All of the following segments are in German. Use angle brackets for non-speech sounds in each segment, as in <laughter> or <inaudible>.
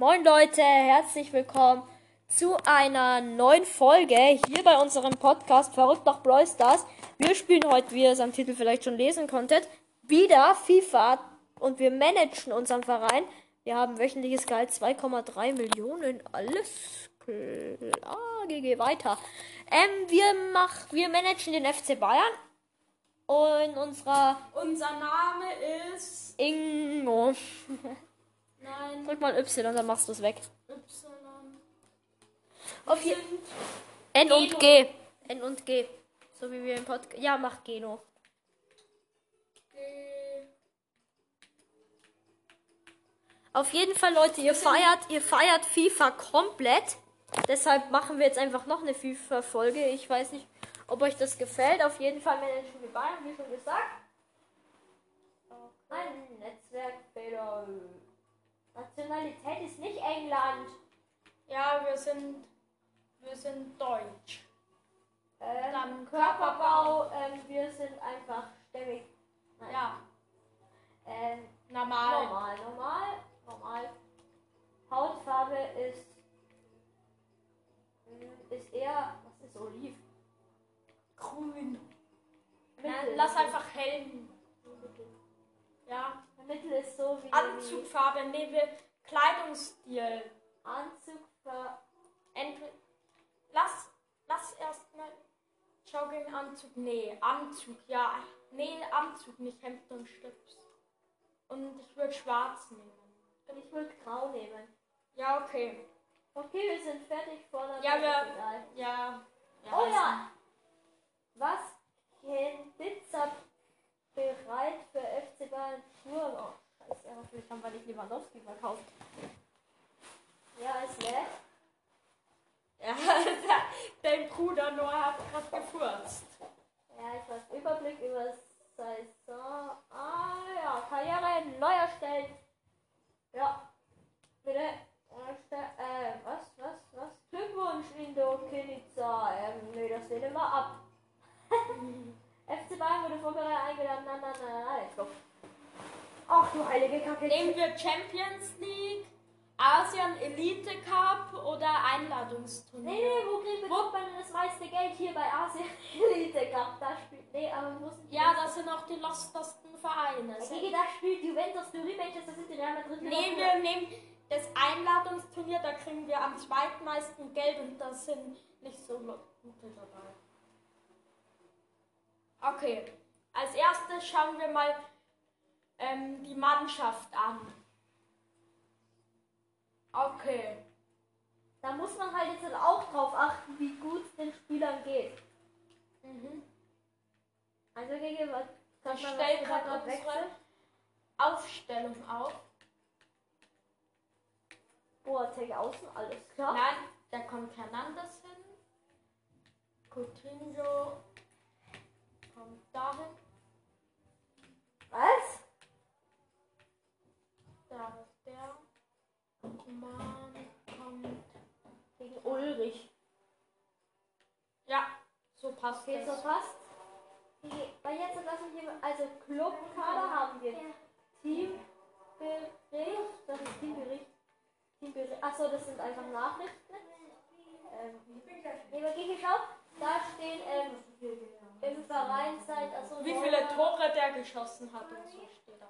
Moin Leute, herzlich willkommen zu einer neuen Folge hier bei unserem Podcast Verrückt nach Brawl Stars. Wir spielen heute, wie ihr es am Titel vielleicht schon lesen konntet, wieder FIFA und wir managen unseren Verein. Wir haben wöchentliches Gehalt 2,3 Millionen. Alles klar, GG weiter. Ähm, wir mach, wir managen den FC Bayern und unserer Unser Name ist. Ingo. <laughs> Nein, Drück mal Y, dann machst du es weg. Y. Auf Sind N und. G. N und G. So wie wir im Podcast. Ja, mach Geno. G- Auf jeden Fall, Leute, ihr feiert, ihr feiert FIFA komplett. Deshalb machen wir jetzt einfach noch eine FIFA-Folge. Ich weiß nicht, ob euch das gefällt. Auf jeden Fall managen wir Bayern, wie schon gesagt. Ein Netzwerkfehler. Nationalität ist nicht England. Ja, wir sind. Wir sind deutsch. Ähm, Dann Körperbau, ähm, wir sind einfach stämmig. Nein. Ja, Ähm, normal. normal, normal, normal. Hautfarbe ist mm, ist eher, was ist Oliv? Grün. Nein, lass einfach hell. Ja. Mittel ist so wie Anzugfarbe, nee, wir Kleidungsstil. Anzugfarbe. Entweder. Lass. Lass erstmal. Jogginganzug. Nee, Anzug, ja. Nee, Anzug, nicht Hemd und Stips. Und ich würde schwarz nehmen. Und ich würde grau nehmen. Ja, okay. Okay, wir sind fertig vor der Ja, wir- Egal. Ja. Oh ja! Was kennt Pizza bereit für FC Bayern? Oh, scheiße, hoffentlich haben wir nicht Lewandowski verkauft. Ja, ist nett. <laughs> Ja, dein Bruder Noah hat gerade gefurzt. Ja, ich weiß. Überblick über Saison. Ah ja, Karriere neu erstellen. Ja. Bitte. Erste- Äh, was, was, was? Glückwunsch, Indo Kinica. Ähm, nee, das lehnen wir ab. FC Bayern wurde vorbereitet eingeladen. Na, na, na, na, let's go. Ach du heilige Kacke. Nehmen wir Champions League, Asian Elite Cup oder Einladungsturnier? Nee, nee, wo kriegt man denn das meiste Geld? Hier bei Asien <laughs> Elite Cup. Da spielt. Nee, aber wir müssen. Ja, das sind auch die lostesten Vereine. Gegen da spielt Juventus, Turin, Manchester City, Real Madrid. Nee, wir nehmen das Einladungsturnier, da kriegen wir am zweitmeisten Geld und da sind nicht so gute dabei. Okay, als erstes schauen wir mal ähm, die Mannschaft an. Okay. Da muss man halt jetzt auch drauf achten, wie gut es den Spielern geht. Mhm. Also gegen was Ich man stell was grad wieder unsere-? Aufstellung auf. Boateng außen, alles klar. Nein, da kommt Hernandez hin. Coutinho kommt dahin. Was? Da ist der. Mann kommt. Gegen Ulrich. Ja, so passt Okay, es. so passt. Die- Bei jetzt lassen wir also Clubkader haben wir. Teambericht, das ist Teambericht. Teambericht. Achso, das sind einfach Nachrichten. Ähm, nee, aber gegen schau, da stehen ähm, im Verein seit achso, Wie viele Tore der geschossen hat und so steht da.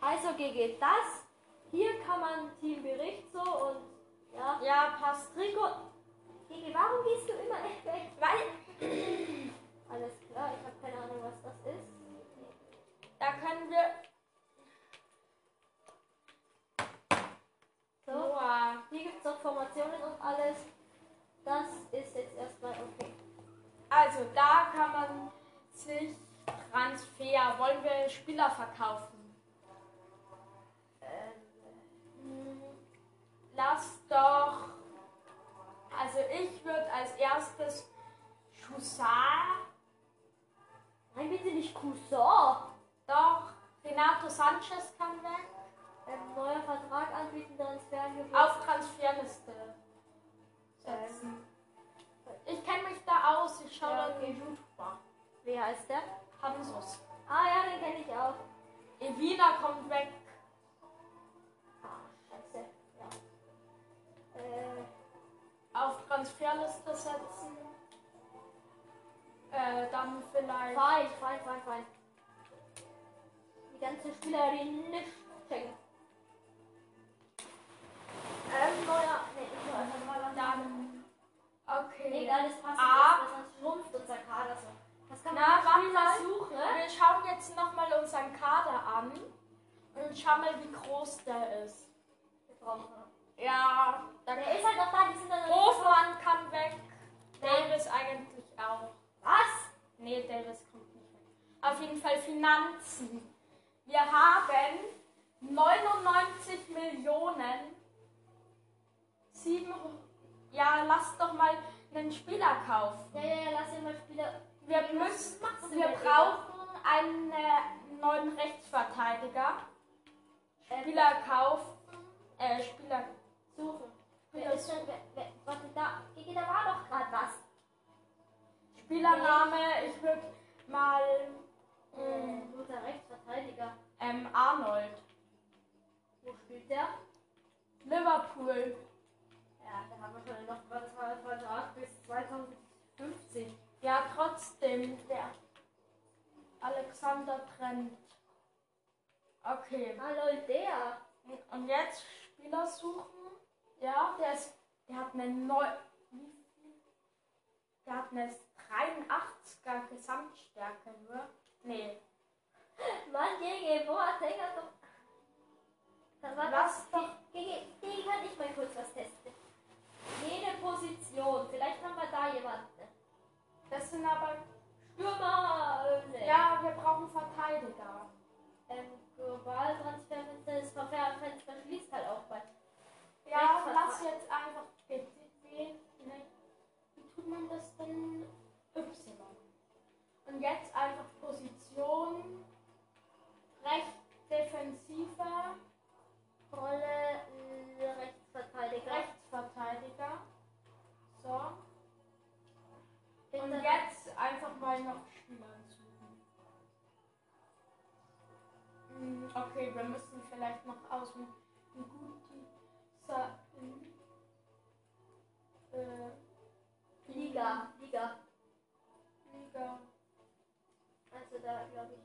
Also GG das. Hier kann man Teambericht so und ja. Ja, passt. Trikot. GG, warum gehst du immer echt weg? Weil <clears throat> Alles klar, ich habe keine Ahnung, was das ist. da können wir. So. Noah. Hier gibt es auch Formationen und alles. Das ist jetzt erstmal okay. Also da kann man sich Transfer. Wollen wir Spieler verkaufen? Lass doch. Also ich würde als erstes Chusar. nein, bitte nicht Cousin. Doch. Renato Sanchez kann weg. Ähm, neuer Vertrag anbieten, Transferangebot. Auf Transferliste setzen. Ich kenne mich da aus. Ich schaue Ja, dann okay. YouTuber. Wie heißt der? Hansos. Ah ja, den kenne ich auch. Evina kommt weg. Transferliste setzen. Äh, dann vielleicht. Fein, fein, fein, fein. Die ganzen Spieler, die nicht checken. Ähm, neuer. Nee, ich war einfach mal Dann. Okay. Nee, das passt Ah. sonst schrumpft unser Kader so. Das kann Na, man warte nicht mal. versuchen. Wir schauen jetzt nochmal unseren Kader an. Und schauen mal, wie groß der ist. Wir brauchen- Ja, da Der ist halt noch da, die sind dann Hofmann kann weg. Davis eigentlich auch. Was? Nee, Davis kommt nicht weg. Auf jeden Fall Finanzen. Wir haben 99 Millionen. Sieben. Ja, lass doch mal einen Spieler kaufen. Ja, ja, ja, lass ihn mal Spieler. Wir müssen, wir brauchen einen äh, neuen Rechtsverteidiger. Äh, Spieler kaufen. Äh, Spieler. Suchen. Ist denn, wer, warte, da, Gigi, da war doch gerade was. Spielername, ich würde mal. Unser Rechtsverteidiger. Ähm, Arnold. Wo spielt der? Liverpool. Ja, da haben wir schon noch Vertrag bis 2050. Ja, trotzdem, der Alexander Trent. Okay. Hallo, der. Und jetzt Spieler suchen. Ja, der ist. Der hat eine neu. Der hat eine 83er Gesamtstärke nur. Nee. Mann, Gigi, boah, halt doch. Das. Gigi, Gigi, kann ich mal kurz was testen. Liga. Liga. Also da glaube ich.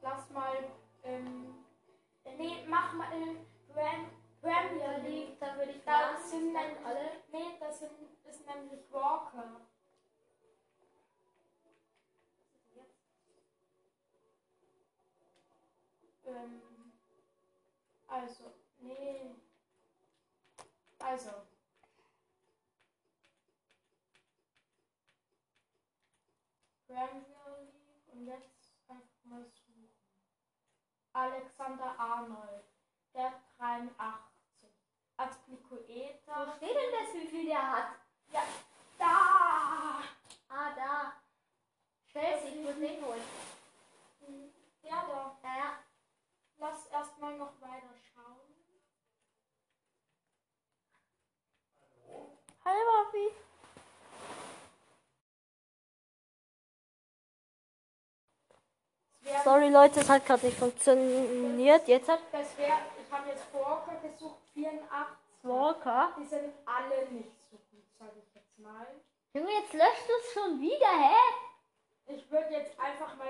Lass mal. Ähm, nee, mach mal. Äh, Prem- Premier League. Da würde ich Da sind dann nämlich alle. Nee, das sind, ist nämlich Walker. Ähm, also, nee. Also. League und jetzt einfach mal suchen. Alexander Arnold, der 83. Azpilicueta. Wo steht denn das, wie viel der hat? Ja, da! Ah, da. Chelsea, ich muss den holen. Ja, da. Ja, ja. Lass erstmal noch weiter schauen. Hallo, Papi. Es Sorry, Leute, es hat gerade nicht funktioniert. Jetzt hat Das wäre, ich habe jetzt Walker gesucht, 84. Walker. Die sind alle nicht so gut, sage ich jetzt mal. Junge, jetzt löscht es schon wieder, hä? Ich würde jetzt einfach mal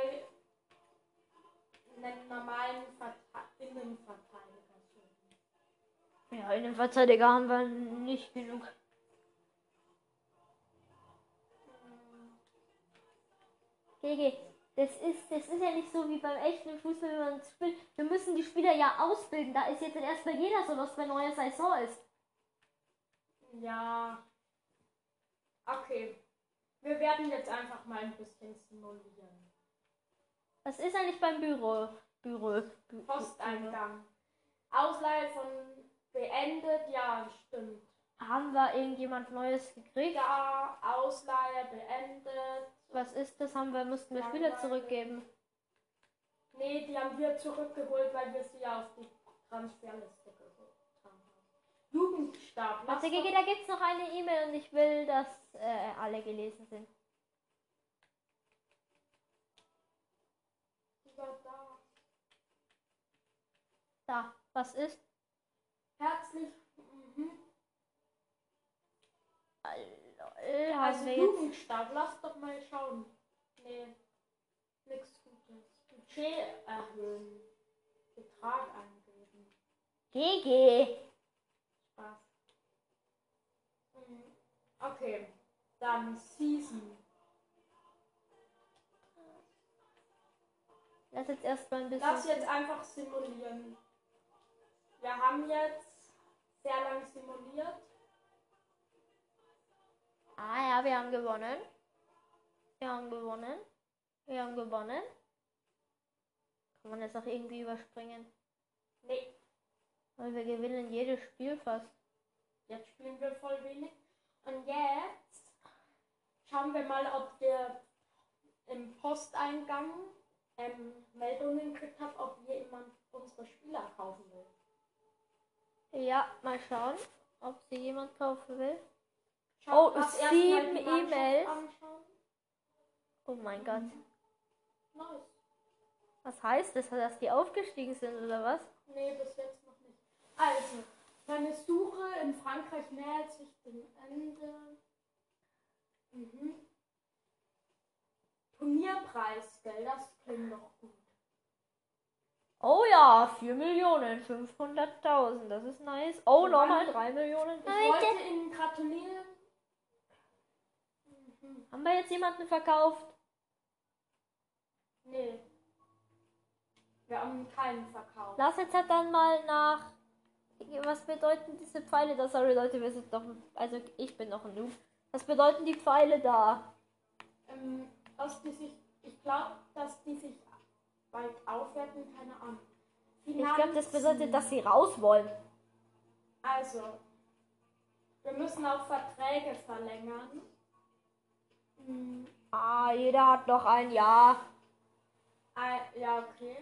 einen normalen Verte Innenverteidiger suchen. Ja, in dem Verteidiger haben wir nicht genug. GG, das ist, das ist ja nicht so wie beim echten Fußball, wenn man spielt. Wir müssen die Spieler ja ausbilden. Da ist jetzt erstmal jeder so, was bei neuer Saison ist. Ja. Okay. Wir werden jetzt einfach mal ein bisschen simulieren. Was ist eigentlich beim Büro? Büro. Bü Posteingang. Ausleihe von beendet, ja, stimmt. Haben wir irgendjemand Neues gekriegt? Ja, Ausleihe beendet. Was ist das? Haben wir, mussten wir Spieler zurückgeben. Nee, die haben wir zurückgeholt, weil wir sie auf die Transferliste geholt haben. Jugendstab. Warte, doch- da gibt's noch eine E-Mail und ich will, dass äh, alle gelesen sind. Da. Da, was ist? Herzlich. Mhm. Also wir jetzt. Jugendstab, lass doch mal schauen. Nee, nix Gutes. Budget erhöhen. Betrag eingeben. GG. Spaß. Mhm. Okay, dann Season. Lass jetzt erstmal ein bisschen. Lass jetzt einfach simulieren. Wir haben jetzt sehr lang simuliert. Ja, wir haben gewonnen. Wir haben gewonnen. Wir haben gewonnen. Kann man das auch irgendwie überspringen? Nee, Weil wir gewinnen jedes Spiel fast. jetzt spielen wir voll wenig. Und jetzt schauen wir mal, ob wir im Posteingang ähm, Meldungen gekriegt haben, ob jemand unsere Spieler kaufen will. Ja, mal schauen, ob sie jemand kaufen will. Oh, sieben E-Mails. Oh mein Gott. Nice. Was heißt das, dass die aufgestiegen sind oder was? Nee, bis jetzt noch nicht. Also, deine Suche in Frankreich nähert sich dem Ende. Mhm. Turnierpreis, gell? Das klingt doch gut. Oh ja, 4 Millionen, 500.000, das ist nice. Oh, nochmal 3 Millionen. Ich wollte Ihnen gratulieren. Mhm. Haben wir jetzt jemanden verkauft? Nee. Wir haben keinen verkauft. Lass jetzt halt dann mal nach. Was bedeuten diese Pfeile da? Sorry Leute, wir sind doch. Also ich bin noch ein Noob. Was bedeuten die Pfeile da? Ähm, dass die sich, ich glaube, dass die sich bald aufwerten, keine Ahnung. Ich glaube, das Finanzen. bedeutet, dass sie raus wollen. Also, wir müssen auch Verträge verlängern. Hm, Ah, jeder hat noch ein Jahr. äh, ja, okay.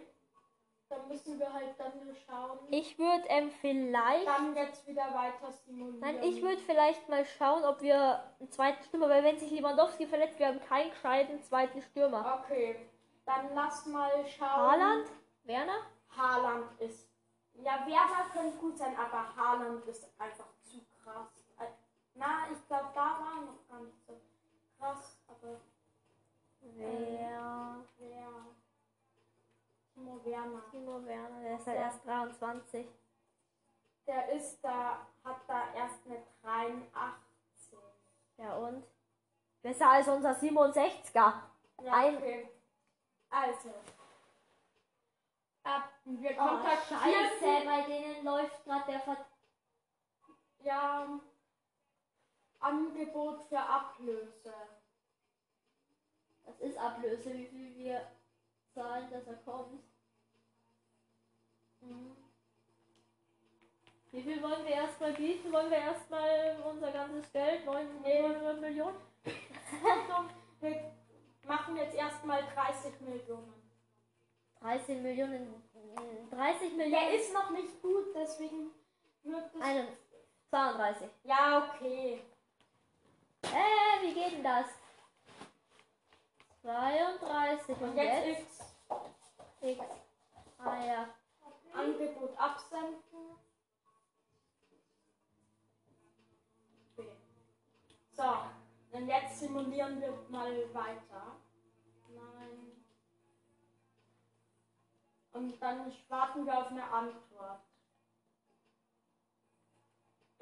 Dann müssen wir halt dann nur schauen. Ich würde ähm, vielleicht. Dann jetzt wieder weiter simulieren. Nein, ich würde vielleicht mal schauen, ob wir einen zweiten Stürmer, weil wenn sich Lewandowski verletzt, wir haben keinen gescheiten zweiten Stürmer. Okay, dann lass mal schauen. Haaland? Werner? Haaland ist. Ja, Werner könnte gut sein, aber Haaland ist einfach zu krass. Äh, Na, ich glaube, da war noch gar nicht so krass, aber Wer? wer? Timo Werner. Timo Werner, der ist halt Ja. erst 23. Der ist da, hat da erst eine 83. Ja und? Besser als unser 67er. Ja, Ein- okay. Also. Äh, wir Oh, kontaktieren. bei denen läuft gerade der Ver Ja. Angebot für Ablöse. Das ist Ablöse, wie viel wir zahlen, dass er kommt. Mhm. Wie viel wollen wir erstmal bieten? Wollen wir erstmal unser ganzes Geld, 900 Millionen? Also, wir machen jetzt erstmal 30 Millionen. 13 Millionen, äh, 30 Der Millionen. ist noch nicht gut, deswegen wird es. Einen, 32. Ja, okay. Äh, wie geht denn das? 32 und, Und jetzt jetzt? X. X. Ah ja. Angebot absenden. Okay. So, und jetzt simulieren wir mal weiter. Nein. Und dann warten wir auf eine Antwort.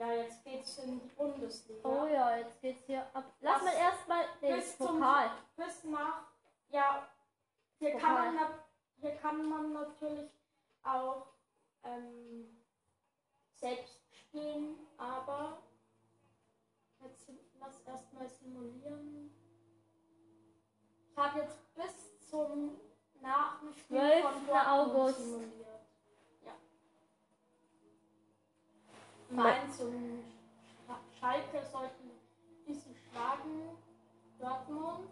Ja, jetzt geht's in die Bundesliga. Oh ja, jetzt geht's hier ab. Lass Was? mal erstmal den Bis zum- Pokal. bis nach, ja, hier kann, man, hier kann man natürlich auch ähm, selbst spielen, aber jetzt lass erstmal simulieren. Ich habe jetzt bis zum nach dem Spiel 12. von Dortmund August. simuliert. Ja. Mainz und Sch- Schalke sollten diesen schlagen. Dortmund.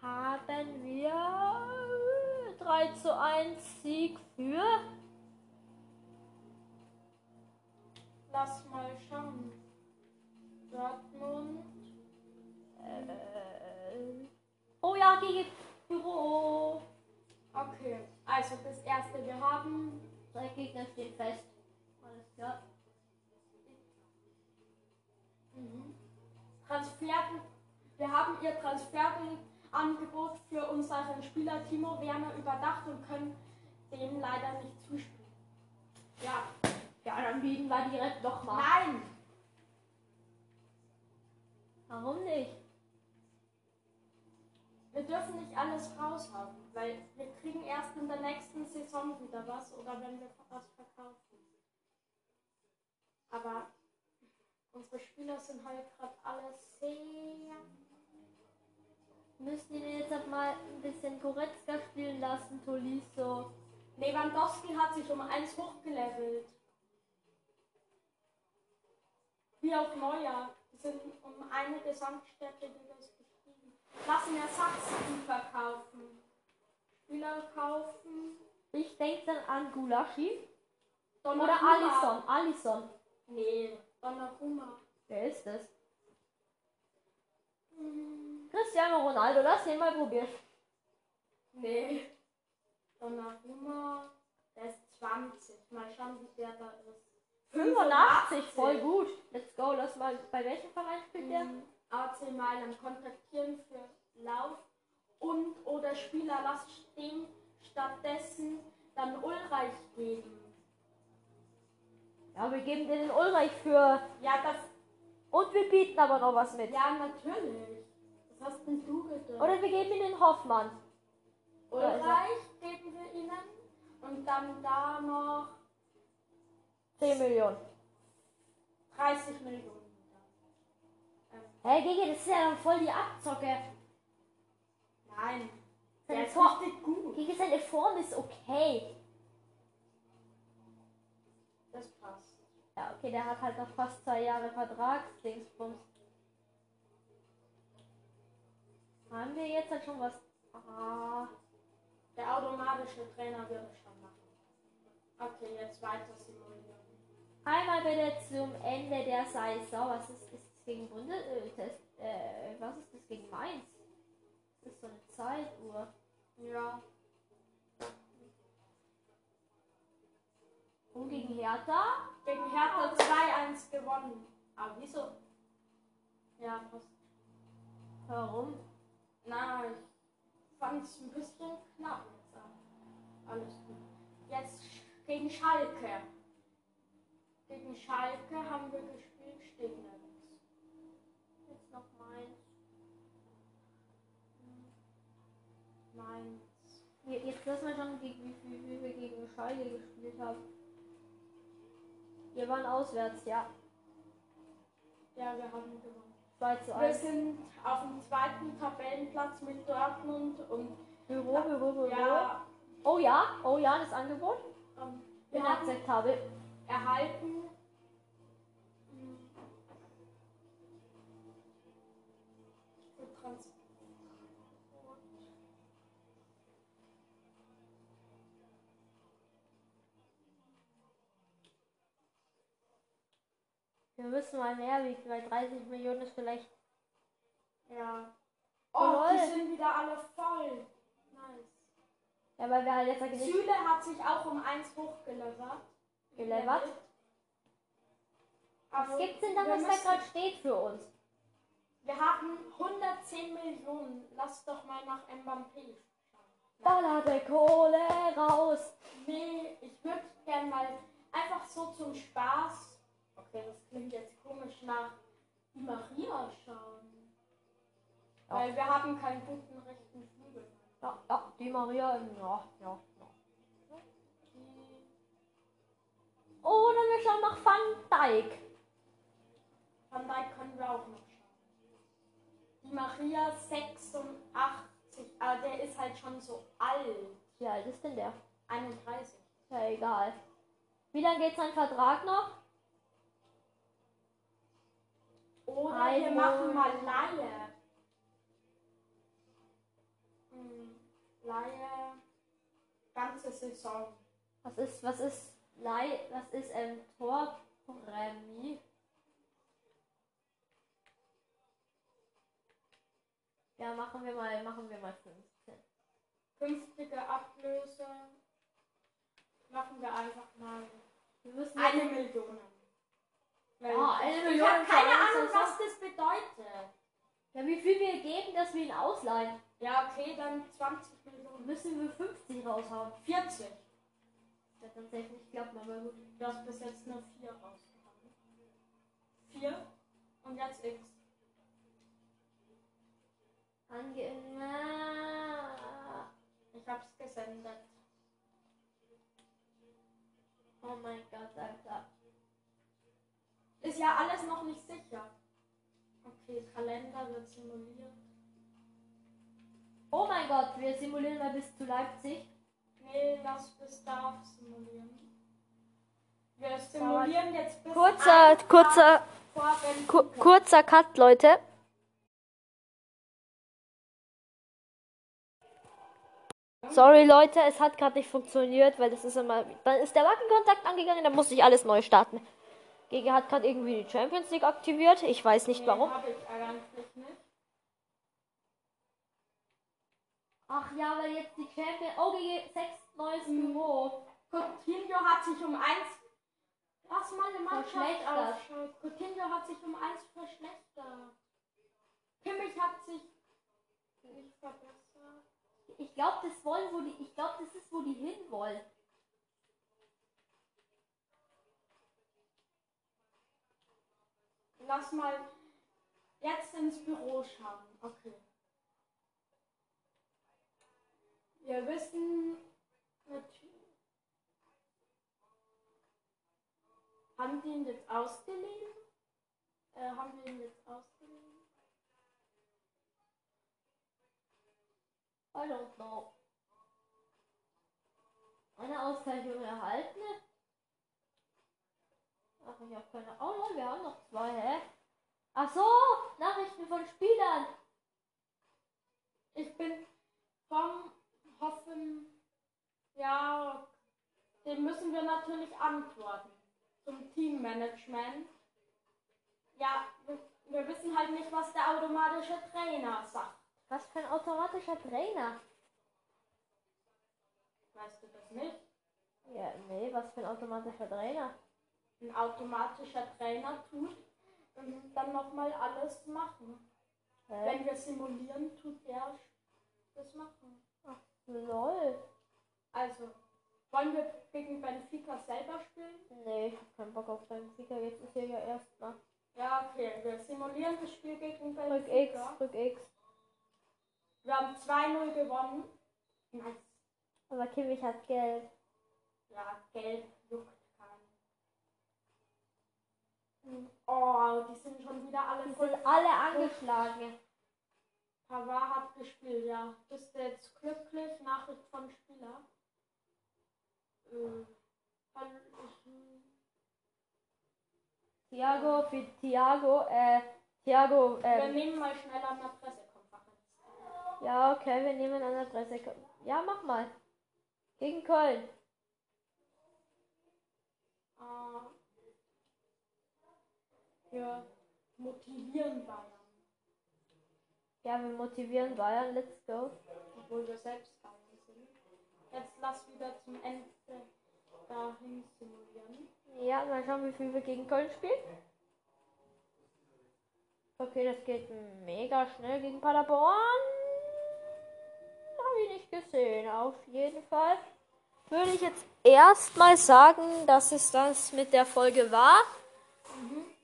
Haben wir 3 zu 1 Sieg für. Lass mal schauen. Dortmund. Äh, oh ja, gegen Büro. Okay, also das erste, wir haben Drei Gegner stehen fest. Alles klar. Mhm. Transfer, wir haben ihr Transferangebot für unseren Spieler Timo Werner überdacht und können dem leider nicht zuspielen. Ja. Ja, dann bieten wir direkt doch mal. Nein! Warum nicht? Wir dürfen nicht alles raushauen, weil wir kriegen erst in der nächsten Saison wieder was oder wenn wir was verkaufen. Aber unsere Spieler sind halt gerade alle sehr. Müssen den jetzt mal ein bisschen Goretzka spielen lassen, Tolisso? Lewandowski hat sich um eins hochgelevelt. Wie auch Neuer. Die sind um eine Gesamtstärke wieder gestiegen. Lassen Ersatz verkaufen. Spieler kaufen. Ich denke dann an Gulaschi oder. Alisson. Alisson. Nee, Donnarumma. Wer ist das? Cristiano Ronaldo, lass den mal probieren. Nee. Donnarumma, der ist 20. Mal schauen, wie der da ist. 85, voll gut. Let's go, lass mal. Bei welchem Verein spielt der? Mhm. AC Mailand kontaktieren für Lauf und oder Spieler lass dem stattdessen dann Ulreich geben. Ja, wir geben dir den Ulreich für. Ja, das. Und wir bieten aber noch was mit. Ja, natürlich. Was hast denn du gedacht? Oder wir geben ihm den Hoffmann. Ulreich geben wir ihnen und dann da noch 10 Millionen. 30 Millionen. Hey, Gigi, das ist ja dann voll die Abzocke. nein. Seine Der ist Tor- richtig gut. Gigi, seine Form ist okay. Das passt. Ja, okay, der hat halt noch fast zwei Jahre Vertragsdingsbums. Haben wir jetzt halt schon was. Ah. Der automatische Trainer wird es schon machen. Okay, jetzt weiter simulieren. Einmal bitte zum Ende der Saison. Was ist, ist das gegen Bunde? Äh, äh, was ist das gegen Mainz? Das ist so eine Zeituhr. Ja. Und gegen Hertha? Gegen Hertha 2-1 gewonnen. Aber wieso? Ja, passt. Warum? Na, ich fand es ein bisschen knapp jetzt. Alles gut. Jetzt gegen Schalke. Gegen Schalke haben wir gespielt, steht nirgends. Jetzt noch. Mainz. Je- Jetzt lassen wir schon, wie, viel, wie wir gegen Schalke gespielt haben. Wir waren auswärts, ja. Ja, wir haben gewonnen. 2 zu Wir 1. sind auf dem zweiten Tabellenplatz mit Dortmund und Büro, Büro, Büro. ja, Oh ja, oh ja, das Angebot. ähm, wir haben Inakzeptabel. erhalten. hm, für Wir müssen mal mehr wiegen, weil 30 Millionen ist vielleicht. Ja. Oh, Oh, die sind wieder alle voll. Nice. Ja, weil wir halt jetzt nicht Süle hat sich auch um eins hochgelevert. gelevert. Aber Was gibt's denn da, was da gerade steht für uns? Wir haben 110 Millionen. Lass doch mal nach Mbappé schauen. Baller der Kohle raus. Nee, ich würde gern mal einfach so zum Spaß. Okay, das klingt jetzt komisch nach die Maria schauen. Ja. Weil wir haben keinen guten rechten Flügel. Ja, ja, die Maria, ja, ja, ja. Oder wir schauen nach Van Dijk. Van Dijk können wir auch noch schauen. Die Maria 86, aber der ist halt schon so alt. Wie alt ist denn der? 31. Ja, egal. Wie lange geht sein Vertrag noch? Oder wir Ein machen mal. Laie. Hm, Laie. Ganze Saison. Was ist, was ist, Lei, was ist ein Torprämie? Ja, machen wir mal, machen wir mal 15. Künftige Ablöse. Machen wir einfach mal Wir müssen eine Million. Weil Ah, eine ich habe keine Ahnung, was das bedeutet. Ja, wie viel wir geben, dass wir ihn ausleihen? Ja, okay, dann 20 Millionen. Müssen wir 50 raushauen. 40. Das hat uns safe nicht aber gut. Du hast bis jetzt nur 4 rausgehauen. 4 und jetzt X. Ange. Ich hab's gesendet. Oh mein Gott, Alter. Ist ja alles noch nicht sicher. Okay, Kalender wird simuliert. Oh mein Gott, wir simulieren mal bis zu Leipzig. Nee, lass bis da simulieren. Wir simulieren jetzt bis Kurzer, kurzer, vor Benfica. ku kurzer Cut, Leute. Sorry Leute, es hat gerade nicht funktioniert, weil das ist immer. Dann ist der Wackenkontakt angegangen, dann musste ich alles neu starten. Gege hat gerade irgendwie die Champions League aktiviert. Ich weiß nicht Nee, warum. nicht. Ach ja, weil jetzt die Champions. Oh, Gege, sechs neues Mhm. Büro. Coutinho hat sich um eins. Lass mal eine Mannschaft Verschlechtert. ausschaut. Coutinho hat sich um eins verschlechtert. Kimmich hat sich nicht verbessert. Ich glaube, das wollen, wo die. Ich glaube, das ist, wo die hinwollen. Lass mal jetzt ins Büro schauen. Okay. Wir wissen natürlich. Haben die ihn jetzt ausgeliehen? Äh, haben wir ihn jetzt ausgeliehen? I don't know. Eine Auszeichnung erhalten? Ach, ich habe keine. Oh nein, wir haben noch zwei, hä? Ach so, Nachrichten von Spielern. Ich bin vom Hoffen. Ja, dem müssen wir natürlich antworten. Zum Teammanagement. Ja, wir, wir wissen halt nicht, was der automatische Trainer sagt. Was für ein automatischer Trainer? Weißt du das nicht? Ja, nee, was für ein automatischer Trainer? Ein automatischer Trainer tut ähm, dann nochmal alles machen. Hä? Wenn wir simulieren, tut er das machen. Lol. Also, wollen wir gegen Benfica selber spielen? Nee, ich hab keinen Bock auf Sieger. Jetzt ist hier ja erstmal. Ja, okay. Wir simulieren das Spiel gegen Drück X, Benfica. drück X. Wir haben 2-0 gewonnen. Nice. Aber Kimmich hat Geld. Ja, gelb juckt keinen. Oh, die sind schon wieder alle Die voll. sind alle angeschlagen. Pavard hat gespielt, ja. Bist du jetzt glücklich? Nachricht von Spieler. Äh, ich- Thiago für Thiago, äh, Thiago, Wir ähm, nehmen mal schnell an der Pressekonferenz. ja, okay, wir nehmen an der Presse. Ja, mach mal. Gegen Köln. Äh, wir motivieren Bayern, Ja, wir motivieren Bayern, let's go. obwohl wir selbst Bayern sind. Jetzt lass wieder zum Ende dahin simulieren. Ja, mal schauen, wie viel wir gegen Köln spielen. Okay, das geht mega schnell gegen Paderborn. Habe ich nicht gesehen. Auf jeden Fall würde ich jetzt erstmal sagen, dass es das mit der Folge war.